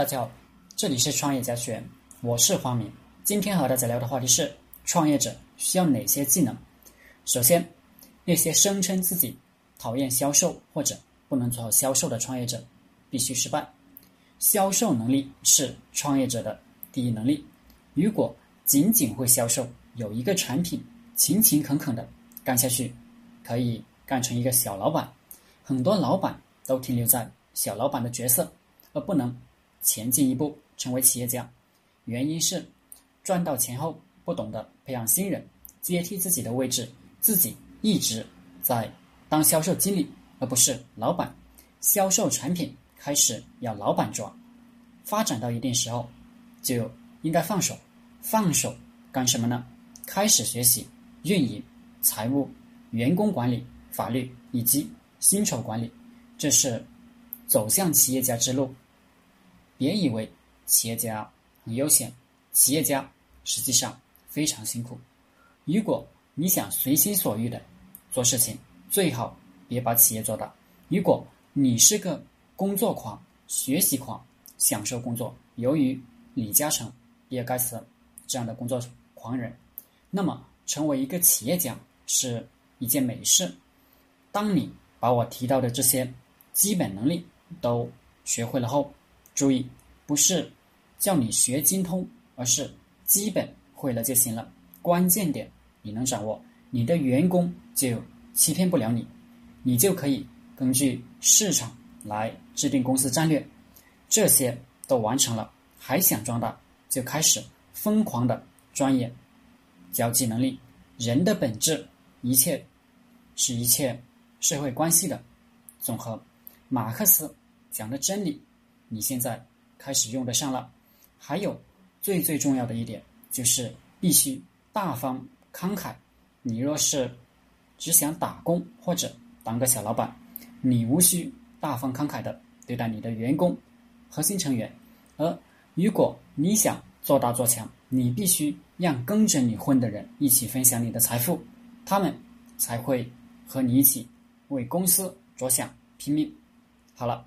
大家好，这里是创业家学院，我是黄明。今天和大家聊的话题是：创业者需要哪些技能？首先，那些声称自己讨厌销售或者不能做好销售的创业者，必须失败。销售能力是创业者的第一能力。如果仅仅会销售，有一个产品，勤勤恳恳的干下去，可以干成一个小老板。很多老板都停留在小老板的角色，而不能前进一步成为企业家。原因是赚到钱后不懂得培养新人，接替自己的位置，自己一直在当销售经理，而不是老板。销售产品开始要老板抓，发展到一定时候就应该放手。放手干什么呢？开始学习运营、财务、员工管理、法律以及薪酬管理，这是走向企业家之路。别以为企业家很悠闲，企业家实际上非常辛苦。如果你想随心所欲的做事情，最好别把企业做大。如果你是个工作狂、学习狂、享受工作，由于李嘉诚、比尔盖茨。这样的工作狂人，那么成为一个企业家是一件美事。当你把我提到的这些基本能力都学会了后，注意，不是叫你学精通，而是基本会了就行了。关键点你能掌握，你的员工就欺骗不了你，你就可以根据市场来制定公司战略。这些都完成了，还想壮大，就开始。疯狂的专业交际能力，人的本质，一切是一切社会关系的总和。马克思讲的真理，你现在开始用得上了。还有最最重要的一点，就是必须大方慷慨。你若是只想打工或者当个小老板，你无需大方慷慨的对待你的员工、核心成员。而如果你想，做大做强，你必须让跟着你混的人一起分享你的财富，他们才会和你一起为公司着想拼命。好了，